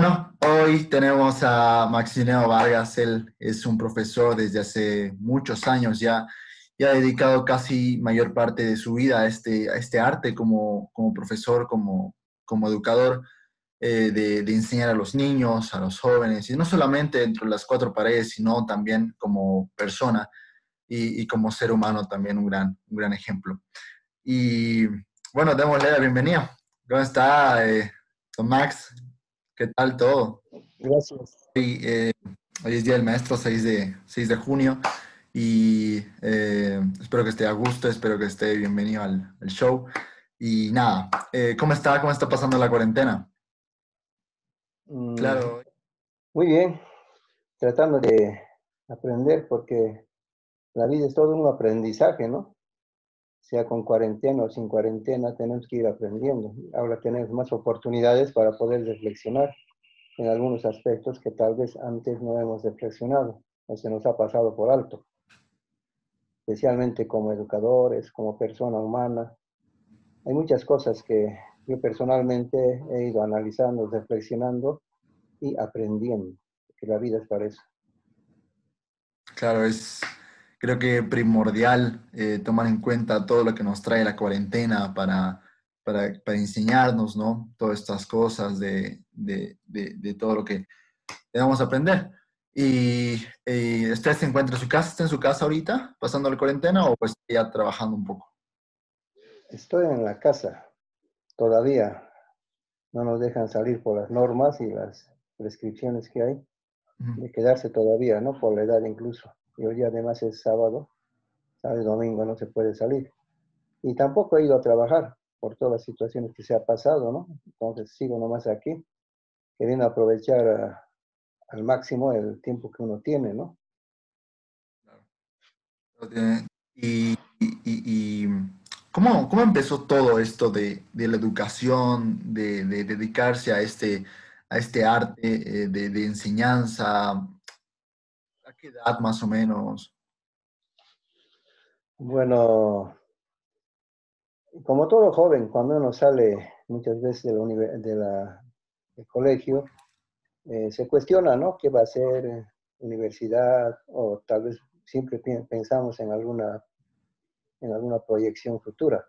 Bueno, hoy tenemos a Maximiliano Vargas. Él es un profesor desde hace muchos años ya y ha dedicado casi mayor parte de su vida a este, a este arte como, como profesor, como, como educador, eh, de, de, enseñar a los niños, a los jóvenes, y no solamente dentro de las cuatro paredes, sino también como persona y, y como ser humano también un gran, un gran ejemplo. Y bueno, démosle la bienvenida. ¿Cómo está, eh, don Max? ¿Qué tal todo? Gracias. Hoy, eh, hoy, es Día del Maestro, 6 de, 6 de junio, y eh, espero que esté a gusto, espero que esté bienvenido al, al show. Y nada, eh, ¿cómo está? ¿Cómo está pasando la cuarentena? Mm, claro. Muy bien, tratando de aprender porque la vida es todo un aprendizaje, ¿no? Sea con cuarentena o sin cuarentena, tenemos que ir aprendiendo. Ahora tenemos más oportunidades para poder reflexionar en algunos aspectos que tal vez antes no hemos reflexionado o se nos ha pasado por alto, especialmente como educadores, como persona humana. Hay muchas cosas que yo personalmente he ido analizando, reflexionando y aprendiendo, que la vida es para eso. Claro, es creo que primordial eh, tomar en cuenta todo lo que nos trae la cuarentena para, para, para enseñarnos, ¿no? Todas estas cosas de, de, de, de todo lo que debemos aprender. ¿Y, y usted se encuentra en su casa? ¿Está en su casa ahorita, pasando la cuarentena o pues ya trabajando un poco? Estoy en la casa todavía. No nos dejan salir por las normas y las prescripciones que hay, de quedarse todavía, ¿no? Por la edad incluso. Y hoy además es sábado, sábado y domingo no se puede salir. Y tampoco he ido a trabajar por todas las situaciones que se ha pasado, ¿no? Entonces sigo nomás aquí, queriendo aprovechar a, al máximo el tiempo que uno tiene, ¿no? Y, y, ¿cómo, ¿cómo, empezó todo esto de, de la educación, de, de, dedicarse a este, a este arte eh, de enseñanza? ¿A qué edad más o menos? Bueno, como todo joven, cuando uno sale muchas veces de de del colegio, eh, se cuestiona, ¿no? ¿Qué va a ser universidad? O tal vez siempre pensamos en alguna, en alguna proyección futura.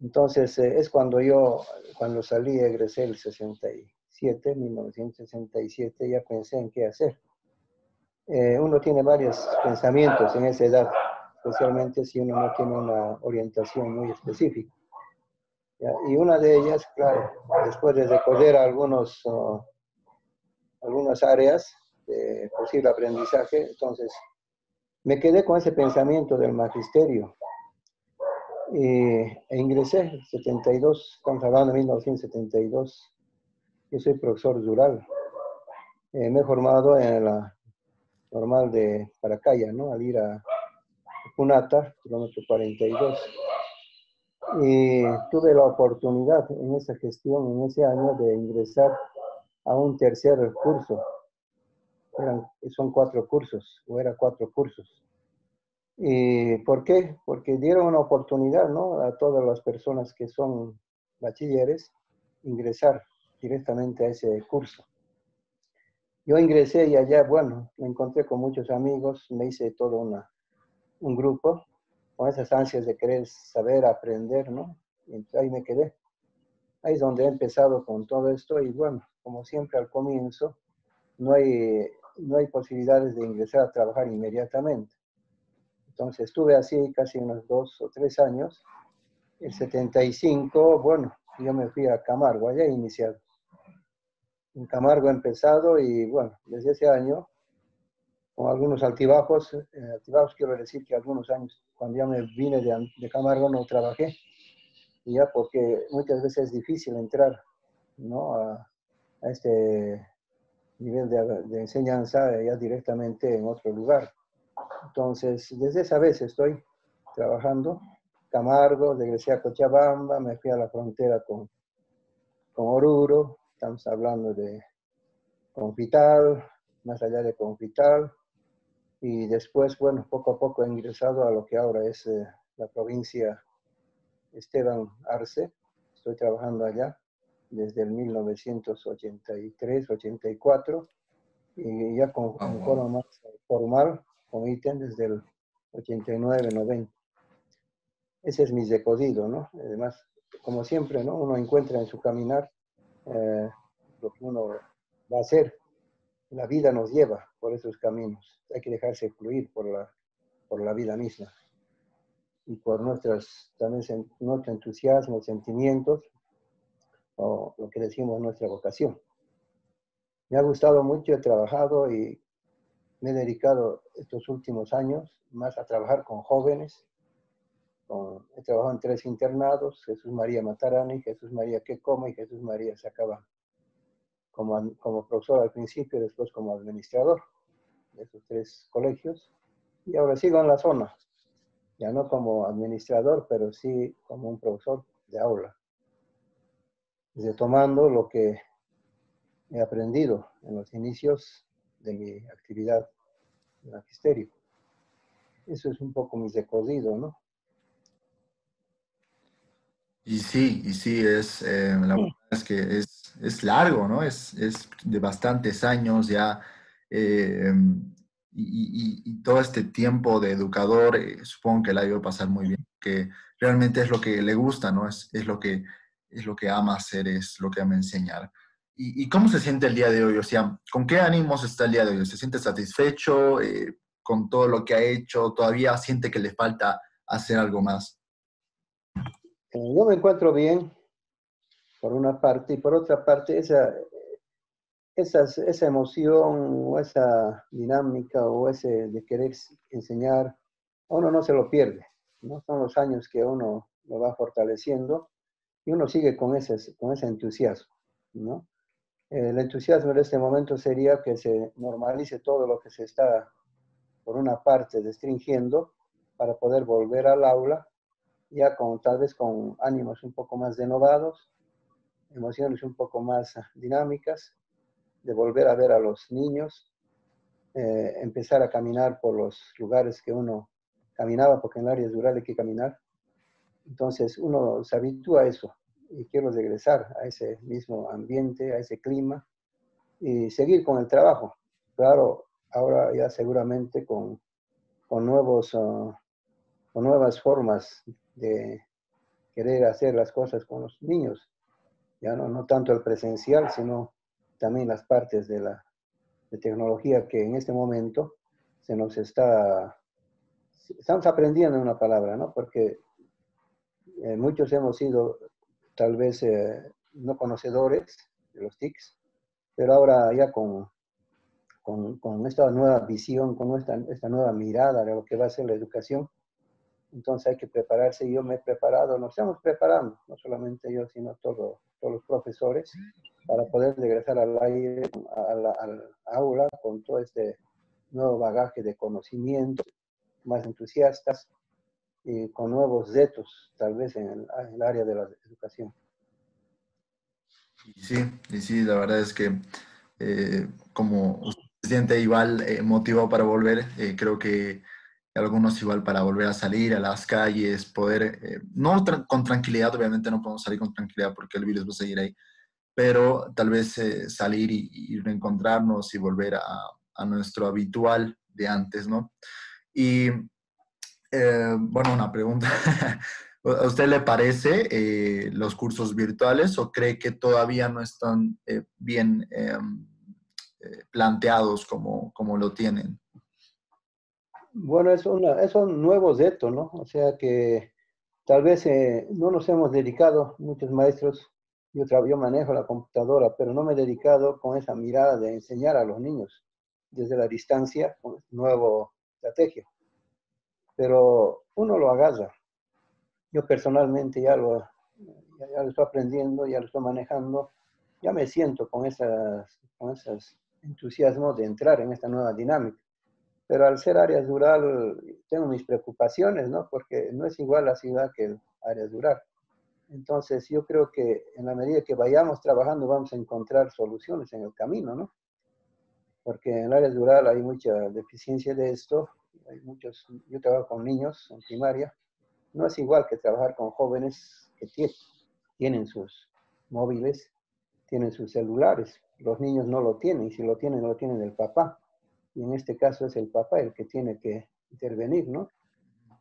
Entonces, eh, es cuando yo, cuando salí, egresé el 67, 1967, ya pensé en qué hacer. Eh, uno tiene varios pensamientos en esa edad, especialmente si uno no tiene una orientación muy específica. ¿ya? Y una de ellas, claro, después de recorrer algunos... Uh, algunas áreas de posible aprendizaje, entonces me quedé con ese pensamiento del magisterio y, e ingresé, 72, estamos hablando de 1972, yo soy profesor rural, eh, me he formado en la normal de Paracaya, ¿no? Al ir a Punata, kilómetro 42, y tuve la oportunidad en esa gestión, en ese año, de ingresar a un tercer curso. Son cuatro cursos, o eran cuatro cursos. ¿Y por qué? Porque dieron una oportunidad ¿no? a todas las personas que son bachilleres ingresar directamente a ese curso. Yo ingresé y allá, bueno, me encontré con muchos amigos, me hice todo una, un grupo con esas ansias de querer saber, aprender, ¿no? Y ahí me quedé. Ahí es donde he empezado con todo esto y bueno, como siempre al comienzo, no hay, no hay posibilidades de ingresar a trabajar inmediatamente. Entonces estuve así casi unos dos o tres años. El 75, bueno, yo me fui a Camargo, allá he iniciado. En Camargo he empezado y bueno, desde ese año, con algunos altibajos, eh, altibajos quiero decir que algunos años, cuando ya me vine de, de Camargo no trabajé, ya porque muchas veces es difícil entrar ¿no? a, este nivel de, de, enseñanza ya directamente en otro lugar. Entonces, desde esa vez estoy trabajando. Camargo, regresé a Cochabamba, me fui a la frontera con, con Oruro, estamos hablando de Confital, más allá de Confital, y después, bueno, poco a poco he ingresado a lo que ahora es eh, la provincia Esteban Arce, estoy trabajando allá desde el 1983-84 y ya con, ah, forma más formal con ítem desde el 89-90. Ese es mi decodido, ¿no? Además, como siempre, ¿no? Uno encuentra en su caminar eh, lo que uno va a hacer. La vida nos lleva por esos caminos. Hay que dejarse fluir por la, por la vida misma y por nuestras, también nuestro entusiasmo, sentimientos, o lo que decimos nuestra vocación. Me ha gustado mucho, he trabajado y me he dedicado estos últimos años más a trabajar con jóvenes. He trabajado en tres internados, Jesús María Matarani, Jesús María Quecoma y Jesús María Sacaba, como, como profesor al principio, después como administrador de esos tres colegios. Y ahora sigo en la zona, ya no como administrador, pero sí como un profesor de aula. Retomando lo que he aprendido en los inicios de mi actividad en magisterio. Eso es un poco mi recodido, ¿no? Y sí, y sí, es, eh, la verdad es que es, es largo, ¿no? Es, es, de bastantes años ya. Eh, y, todo este tiempo de educador, eh, supongo que la ha ido a pasar muy bien, que realmente es lo que le gusta, ¿no? Es, es, lo, que, es lo que ama hacer, es lo que ama enseñar. ¿Y, cómo se siente el día de hoy? O sea, ¿con qué ánimos está el día de hoy? ¿Se siente satisfecho eh, con todo lo que ha hecho? ¿Todavía siente que le falta hacer algo más? Yo me encuentro bien, por una parte, y por otra parte, esa, esa emoción o esa dinámica o ese de querer enseñar, uno no se lo pierde, ¿no? Son los años que uno lo va fortaleciendo y uno sigue con ese, con ese entusiasmo, ¿no? El entusiasmo en este momento sería que se normalice todo lo que se está, por una parte, restringiendo para poder volver al aula, ya con tal vez con ánimos un poco más renovados, emociones un poco más dinámicas, de volver a ver a los niños, eh, empezar a caminar por los lugares que uno caminaba, porque en el área rural hay que caminar. Entonces uno se habitúa a eso y quiero regresar a ese mismo ambiente, a ese clima y seguir con el trabajo. Claro, ahora ya seguramente con, con nuevos, ah, con nuevas formas de querer hacer las cosas con los niños. Ya no, no tanto el presencial, sino también las partes de la tecnología que en este momento se nos está, estamos aprendiendo una palabra, ¿no? Porque eh, muchos hemos sido tal vez eh, no conocedores de los TICs, pero ahora ya con, con, con, esta nueva visión, con esta, esta nueva mirada de lo que va a ser la educación, entonces hay que prepararse. Yo me he preparado, nos estamos preparando, no solamente yo, sino todo, todos los profesores, para poder regresar al aire, al aula con todo este nuevo bagaje de conocimiento, más entusiastas y con nuevos retos, tal vez en el, área de la educación. Sí, y sí, la verdad es que eh, como se siente igual eh, motivado para volver, eh, creo que algunos igual para volver a salir a las calles, poder, eh, no con tranquilidad, obviamente no podemos salir con tranquilidad porque el virus va a seguir ahí, pero tal vez eh, salir y, reencontrarnos y volver a, a, nuestro habitual de antes, ¿no? Y eh, bueno, una pregunta. ¿A usted le parece eh, los cursos virtuales o cree que todavía no están bien em, planteados como, como lo tienen? Bueno, es, una, es un nuevo reto, ¿no? O sea que tal vez no nos hemos dedicado, muchos maestros, yo, yo manejo la computadora, pero no me he dedicado con esa mirada de enseñar a los niños desde la distancia con nuevo estrategia. Pero uno lo agarra. Yo personalmente ya lo, ya, lo estoy aprendiendo, ya lo estoy manejando, ya me siento con, esas, con esos entusiasmos de entrar en esta nueva dinámica. Pero al ser área rural, tengo mis preocupaciones, ¿no? Porque no es igual la ciudad que el área rural. Entonces, yo creo que en la medida que vayamos trabajando, vamos a encontrar soluciones en el camino, ¿no? Porque en el área rural hay mucha deficiencia de esto. Hay muchos, yo trabajo con niños en primaria. No es igual que trabajar con jóvenes que tienen sus móviles tienen sus celulares, los niños no lo tienen, si lo tienen, lo tienen el papá. Y en este caso es el papá el que tiene que intervenir, ¿no?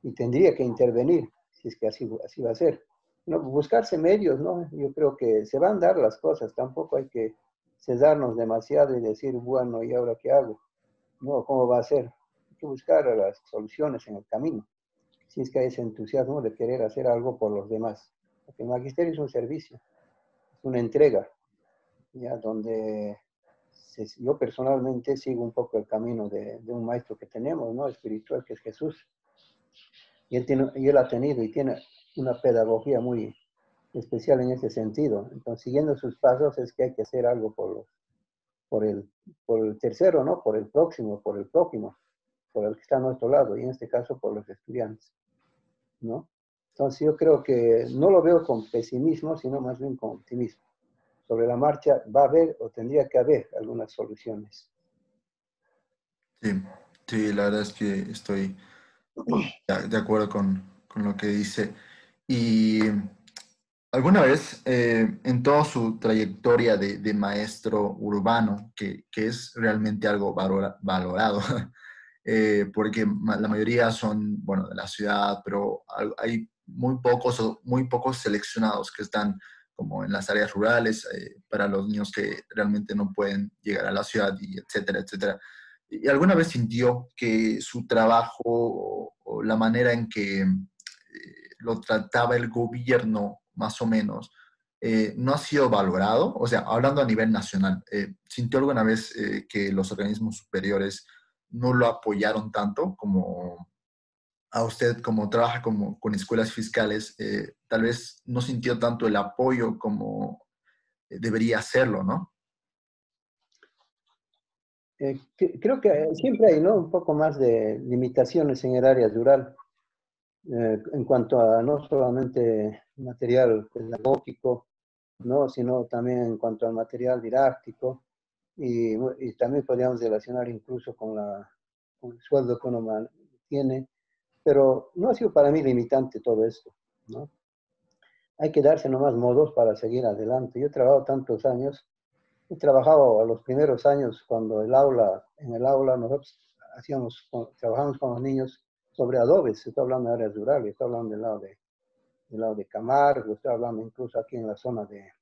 Y tendría que intervenir, si es que así, así va a ser. No, buscarse medios, ¿no? Yo creo que se van a dar las cosas, tampoco hay que cesarnos demasiado y decir, bueno, ¿y ahora qué hago? No, ¿cómo va a ser? Hay que buscar las soluciones en el camino, si es que hay ese entusiasmo de querer hacer algo por los demás. Porque el magisterio es un servicio, es una entrega, ya donde yo personalmente sigo un poco el camino de, un maestro que tenemos, ¿no? Espiritual, que es Jesús. Y él, tiene, y él ha tenido y tiene una pedagogía muy especial en ese sentido. Entonces, siguiendo sus pasos es que hay que hacer algo por, los, por, el, por el tercero, ¿no? Por el próximo, por el próximo, por el que está a nuestro lado, y en este caso por los estudiantes, ¿no? Entonces, yo creo que no lo veo con pesimismo, sino más bien con optimismo sobre la marcha va a haber o tendría que haber algunas soluciones. Sí, sí, la verdad es que estoy de acuerdo con, con lo que dice. Y alguna vez, eh, en toda su trayectoria de, de maestro urbano, que, que, es realmente algo valorado, eh, porque la mayoría son, bueno, de la ciudad, pero hay muy pocos muy pocos seleccionados que están como en las áreas rurales, eh, para los niños que realmente no pueden llegar a la ciudad, y etcétera, etcétera. ¿Y alguna vez sintió que su trabajo o, la manera en que eh, lo trataba el gobierno, más o menos, eh, no ha sido valorado? O sea, hablando a nivel nacional, ¿sintió alguna vez que los organismos superiores no lo apoyaron tanto como a usted como trabaja como, con escuelas fiscales, eh, tal vez no sintió tanto el apoyo como eh, debería hacerlo, ¿no? Eh, creo que siempre hay ¿no? un poco más de limitaciones en el área rural en cuanto a no solamente material pedagógico, ¿no? sino también en cuanto al material didáctico y, y también podríamos relacionar incluso con, la, con el sueldo que uno tiene pero no ha sido para mí limitante todo esto, ¿no? Hay que darse nomás modos para seguir adelante. Yo he trabajado tantos años, he trabajado a los primeros años cuando el aula, en el aula nosotros hacíamos, trabajamos con los niños sobre adobes, estoy hablando de áreas rurales, estoy hablando del lado de, del lado de Camargo, estoy hablando incluso aquí en la zona de,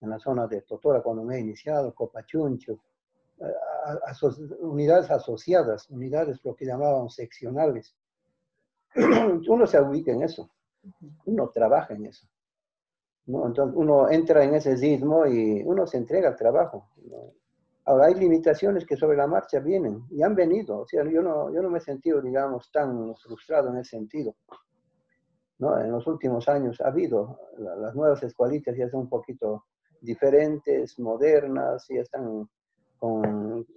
en la zona de Totora cuando me he iniciado, Copachuncho, unidades asociadas, unidades lo que llamaban seccionales. Uno se ubica en eso, uno trabaja en eso. ¿no? Entonces uno entra en ese sismo y uno se entrega al trabajo. Ahora hay limitaciones que sobre la marcha vienen y han venido. O sea, yo no, yo no me he sentido, digamos, tan frustrado en ese sentido. ¿no? En los últimos años ha habido, las nuevas escuelitas ya son un poquito diferentes, modernas, ya están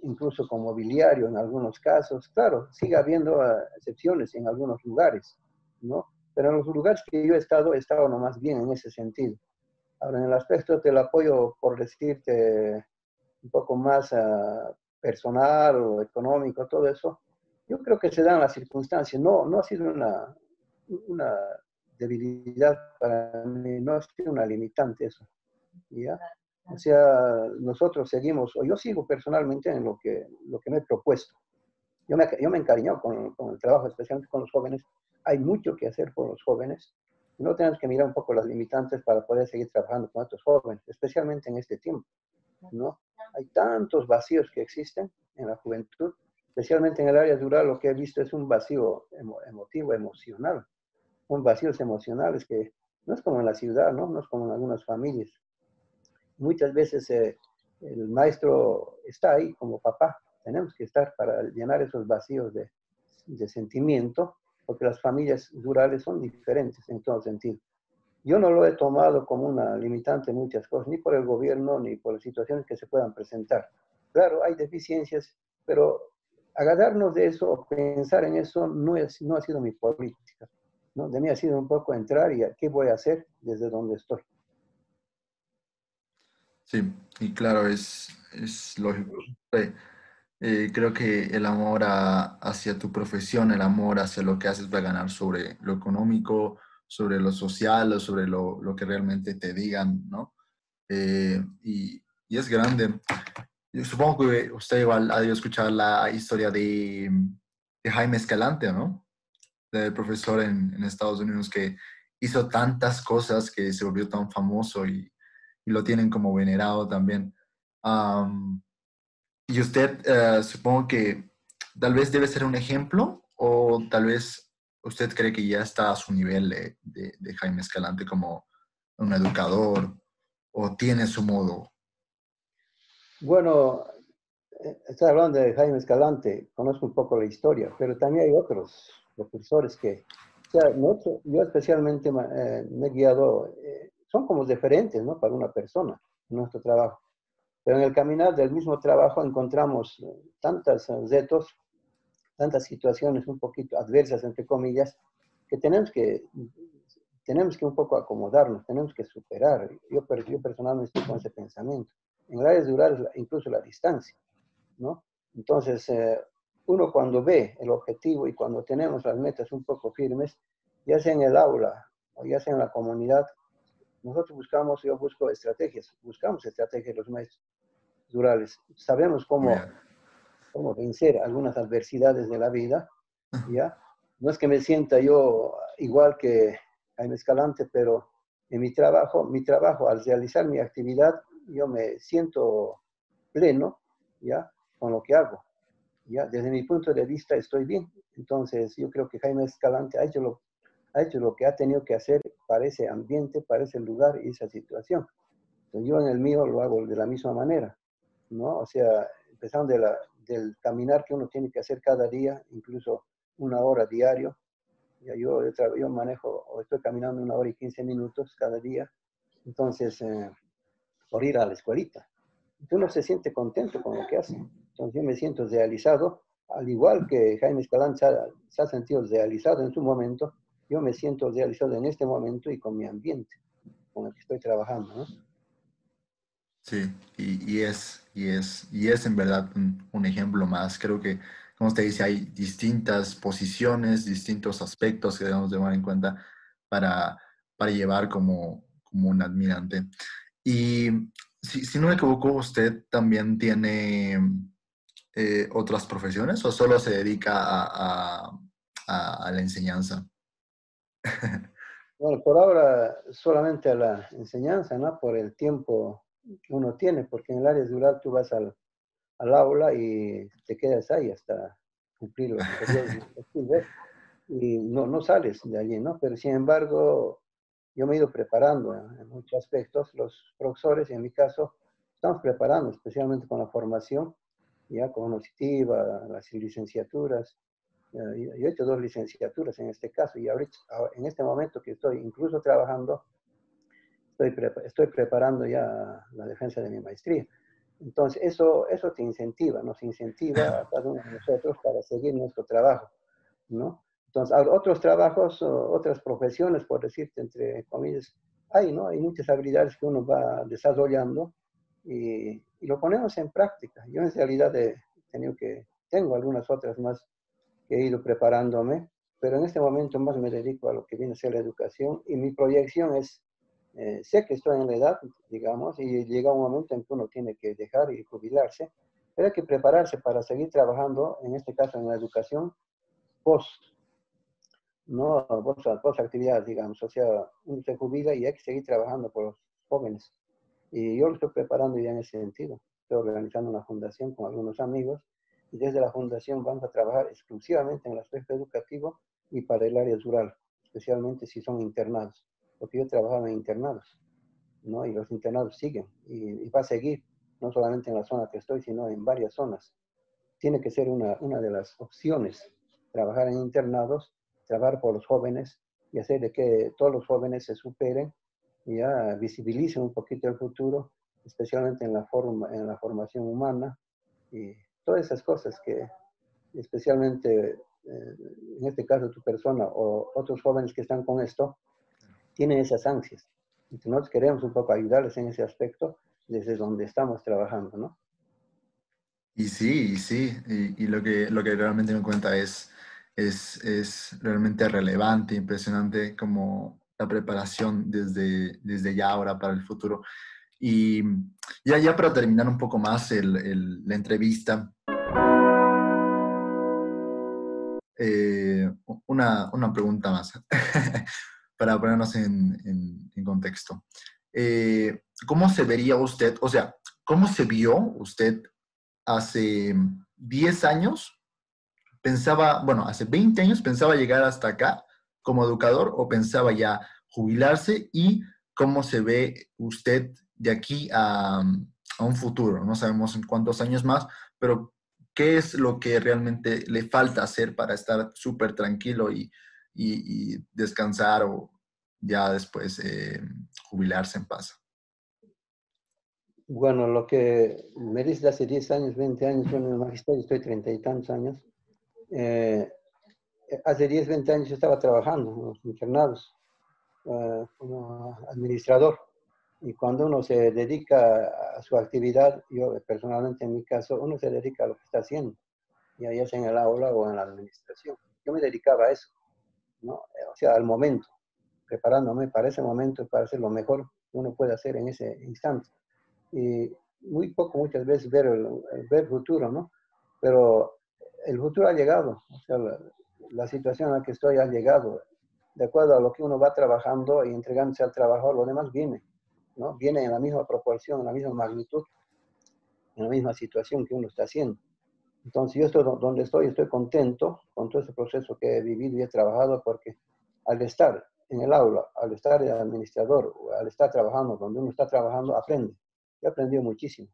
incluso con mobiliario en algunos casos. Claro, sigue habiendo ah, excepciones en algunos lugares, ¿no? Pero en los lugares que yo he estado, he estado nomás bien en ese sentido. Ahora, en el aspecto del apoyo, por decirte un poco más uh, personal o económico, todo eso, yo creo que se dan las circunstancias. No, no ha sido una, una debilidad para mí, no ha sido una limitante eso. ¿ya? O sea, nosotros seguimos, o yo sigo personalmente en lo que, lo que me he propuesto. Yo me, yo me encariñado con, con, el trabajo, especialmente con los jóvenes. Hay mucho que hacer por los jóvenes. No tenemos que mirar un poco las limitantes para poder seguir trabajando con otros jóvenes, especialmente en este tiempo. ¿no? Hay tantos vacíos que existen en la juventud, especialmente en el área rural, lo que he visto es un vacío emotivo, emocional. Un vacíos emocionales que no es como en la ciudad, ¿no? No es como en algunas familias muchas veces eh, el maestro está ahí como papá. Tenemos que estar para llenar esos vacíos de, de sentimiento, porque las familias rurales son diferentes en todo sentido. Yo no lo he tomado como una limitante en muchas cosas, ni por el gobierno, ni por las situaciones que se puedan presentar. Claro, hay deficiencias, pero agarrarnos de eso o pensar en eso no, es, no ha sido mi política. ¿no? De mí ha sido un poco entrar y qué voy a hacer desde donde estoy. Sí, y claro, es, es lógico. Eh, creo que el amor hacia tu profesión, el amor hacia lo que haces va a ganar sobre lo económico, sobre lo social sobre lo, lo que realmente te digan, ¿no? eh, y, y, es grande. Yo supongo que usted igual ha debido escuchar la historia de, de Jaime Escalante, ¿no? Del profesor en, en, Estados Unidos que hizo tantas cosas que se volvió tan famoso y, y lo tienen como venerado también. Um, y usted, uh, supongo que tal vez debe ser un ejemplo o tal vez usted cree que ya está a su nivel de, de, de Jaime Escalante como un educador o tiene su modo? Bueno, eh, estoy hablando de Jaime Escalante, conozco un poco la historia, pero también hay otros profesores que, o sea, yo especialmente eh, me he guiado, eh, son como diferentes, ¿no? Para una persona nuestro trabajo. Pero en el caminar del mismo trabajo encontramos tantos retos, tantas situaciones un poquito adversas, entre comillas, que tenemos que tenemos que un poco acomodarnos, tenemos que superar. Yo, yo personalmente estoy con ese pensamiento. En áreas rurales, incluso la distancia, ¿no? Entonces, eh, uno cuando ve el objetivo y cuando tenemos las metas un poco firmes, ya sea en el aula o ya sea en la comunidad, nosotros buscamos, yo busco estrategias, buscamos estrategias los maestros rurales. Sabemos cómo, cómo vencer algunas adversidades de la vida, ¿ya? No es que me sienta yo igual que Jaime Escalante, pero en mi trabajo, mi trabajo, al realizar mi actividad, yo me siento pleno, ¿ya? Con lo que hago, ¿ya? Desde mi punto de vista estoy bien. Entonces, yo creo que Jaime Escalante ha hecho lo, ha hecho lo que ha tenido que hacer para ese ambiente, para ese lugar y esa situación. Entonces, yo en el mío lo hago de la misma manera, ¿no? O sea, empezando de la, del caminar que uno tiene que hacer cada día, incluso una hora diario, yo, yo manejo o estoy caminando una hora y 15 minutos cada día, entonces, eh, por ir a la escuelita. Uno se siente contento con lo que hace. Entonces, yo me siento realizado, al igual que Jaime Escalán se ha, se ha sentido realizado en su momento, yo me siento realizado en este momento y con mi ambiente con el que estoy trabajando. ¿no? Sí, y, y, es, y, es, y es en verdad un, ejemplo más. Creo que como usted dice, hay distintas posiciones, distintos aspectos que debemos tomar en cuenta para, para llevar como, como un admirante. Y si, no me equivoco, usted también tiene eh, otras profesiones o solo se dedica a, a la enseñanza? Bueno, por ahora solamente a la enseñanza, ¿no? Por el tiempo que uno tiene, porque en el área rural tú vas al, al aula y te quedas ahí hasta cumplir los y no, no sales de allí, ¿no? Pero sin embargo, yo me he ido preparando en muchos aspectos. Los profesores, en mi caso, estamos preparando, especialmente con la formación, ya cognitiva, las licenciaturas. Yo he hecho dos licenciaturas en este caso y ahorita, en este momento que estoy incluso trabajando, estoy, estoy preparando ya la defensa de mi maestría. Entonces, eso, eso te incentiva, nos incentiva a cada uno de nosotros para seguir nuestro trabajo, ¿no? Entonces, otros trabajos, otras profesiones, por decirte, entre comillas, hay, ¿no? Hay muchas habilidades que uno va desarrollando y, y lo ponemos en práctica. Yo en realidad he tenido que, tengo algunas otras más he ido preparándome, pero en este momento más me dedico a lo que viene a ser la educación y mi proyección es eh, sé que estoy en la edad, digamos, y llega un momento en que uno tiene que dejar y jubilarse, pero hay que prepararse para seguir trabajando, en este caso en la educación, post, no post, post actividades, digamos, o sea, uno se jubila y hay que seguir trabajando por los jóvenes. Y yo lo estoy preparando ya en ese sentido. Estoy organizando una fundación con algunos amigos y desde la fundación vamos a trabajar exclusivamente en el aspecto educativo y para el área rural, especialmente si son internados porque yo trabajaba en internados, ¿no? Y los internados siguen y, va a seguir, no solamente en la zona que estoy, sino en varias zonas. Tiene que ser una, una de las opciones, trabajar en internados, trabajar por los jóvenes y hacer de que todos los jóvenes se superen y ya visibilicen un poquito el futuro, especialmente en la, forma, en la formación humana y todas esas cosas que especialmente eh, en este caso tu persona o otros jóvenes que están con esto, tienen esas ansias. Y nosotros queremos un poco ayudarles en ese aspecto desde donde estamos trabajando, ¿no? Y sí, y sí, y, y, lo, que, lo que realmente me cuenta es, es, es realmente relevante, impresionante como la preparación desde, desde ya ahora para el futuro. Y ya, ya para terminar un poco más la entrevista, eh, una, una, pregunta más para ponernos en, en, contexto. Eh, ¿Cómo se vería usted, o sea, cómo se vio usted hace 10 años? Pensaba, bueno, hace 20 años pensaba llegar hasta acá como educador o pensaba ya jubilarse y cómo se ve usted de aquí a, a un futuro. No sabemos en cuántos años más, pero ¿qué es lo que realmente le falta hacer para estar súper tranquilo y, y, descansar o ya después eh, jubilarse en paz? Bueno, lo que me dice hace 10 años, 20 años, yo en el magisterio estoy treinta y tantos años. Eh, hace 10, 20 años yo estaba trabajando en los internados eh, como administrador. Y cuando uno se dedica a su actividad, yo personalmente en mi caso, uno se dedica a lo que está haciendo, ya sea en el aula o en la administración. Yo me dedicaba a eso, ¿no? o sea, al momento, preparándome para ese momento para hacer lo mejor que uno puede hacer en ese instante. Y muy poco, muchas veces, ver el, ver futuro, ¿no? Pero el futuro ha llegado, o sea, la, la situación en la que estoy ha llegado. De acuerdo a lo que uno va trabajando y entregándose al trabajo, lo demás viene. ¿No? Viene en la misma proporción, en la misma magnitud, en la misma situación que uno está haciendo. Entonces yo estoy donde estoy, estoy contento con todo ese proceso que he vivido y he trabajado porque al estar en el aula, al estar de administrador, al estar trabajando donde uno está trabajando, aprende. He aprendido muchísimo.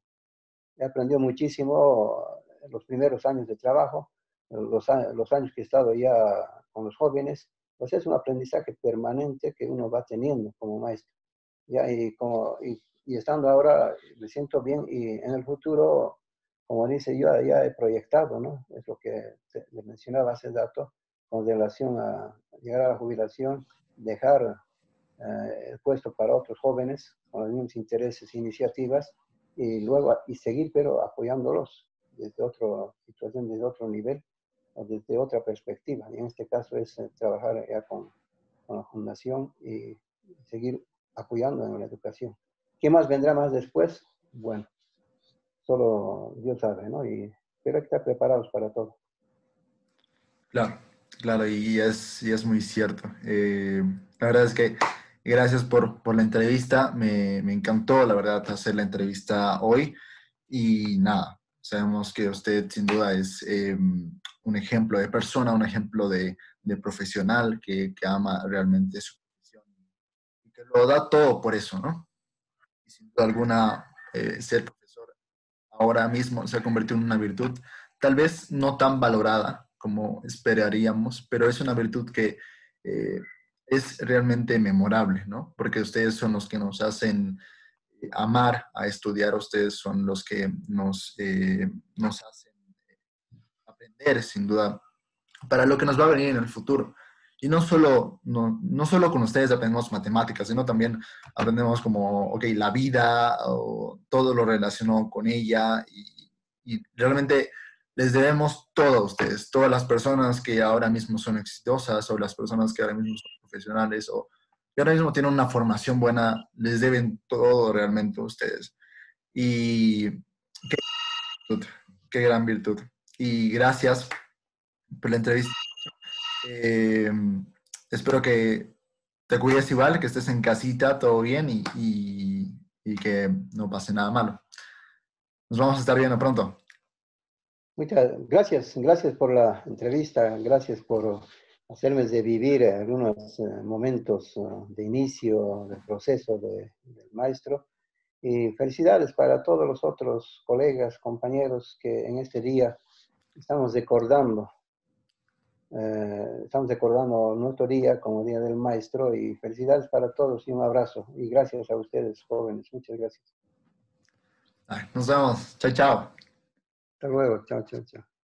He aprendido muchísimo los primeros años de trabajo, los, los años que he estado ya con los jóvenes. Pues es un aprendizaje permanente que uno va teniendo como maestro y, como, y, estando ahora me siento bien y en el futuro, como dice yo, ya he proyectado, ¿no? Es lo que mencionaba hace dato con relación a llegar a la jubilación, dejar eh, el puesto para otros jóvenes con los mismos intereses iniciativas y luego y seguir pero apoyándolos desde otra situación, desde otro nivel o desde otra perspectiva. Y en este caso es eh, trabajar ya con, con la fundación y seguir apoyando en la educación. ¿Qué más vendrá más después? Bueno, solo Dios sabe, ¿no? Y pero hay que estar preparados para todo. Claro, claro, y es, y es muy cierto. Eh, la verdad es que gracias por, por la entrevista, me, me, encantó, la verdad, hacer la entrevista hoy. Y nada, sabemos que usted sin duda es eh, un ejemplo de persona, un ejemplo de, de profesional que, que ama realmente su lo da todo por eso, ¿no? Y sin duda alguna, eh, ser profesor ahora mismo se ha convertido en una virtud, tal vez no tan valorada como esperaríamos, pero es una virtud que eh, es realmente memorable, ¿no? Porque ustedes son los que nos hacen eh, amar a estudiar, ustedes son los que nos, nos hacen aprender, sin duda, para lo que nos va a venir en el futuro. Y no solo, no, no solo con ustedes aprendemos matemáticas, sino también aprendemos como, ok, la vida o todo lo relacionado con ella y, realmente les debemos todo a ustedes, todas las personas que ahora mismo son exitosas o las personas que ahora mismo son profesionales o que ahora mismo tienen una formación buena, les deben todo realmente a ustedes. Y qué, qué gran virtud. Y gracias por la entrevista. Eh, espero que te cuides igual, que estés en casita, todo bien y, que no pase nada malo. Nos vamos a estar viendo pronto. Muchas gracias, gracias por la entrevista, gracias por hacerme de vivir algunos eh, momentos eh, de inicio del proceso del maestro. Y felicidades para todos los otros colegas, compañeros que en este día estamos recordando eh, estamos recordando nuestro día como Día del Maestro y felicidades para todos y un abrazo. Y gracias a ustedes, jóvenes. Muchas gracias. Nos vemos. Chao, chao. Hasta luego. Chao, chao, chao.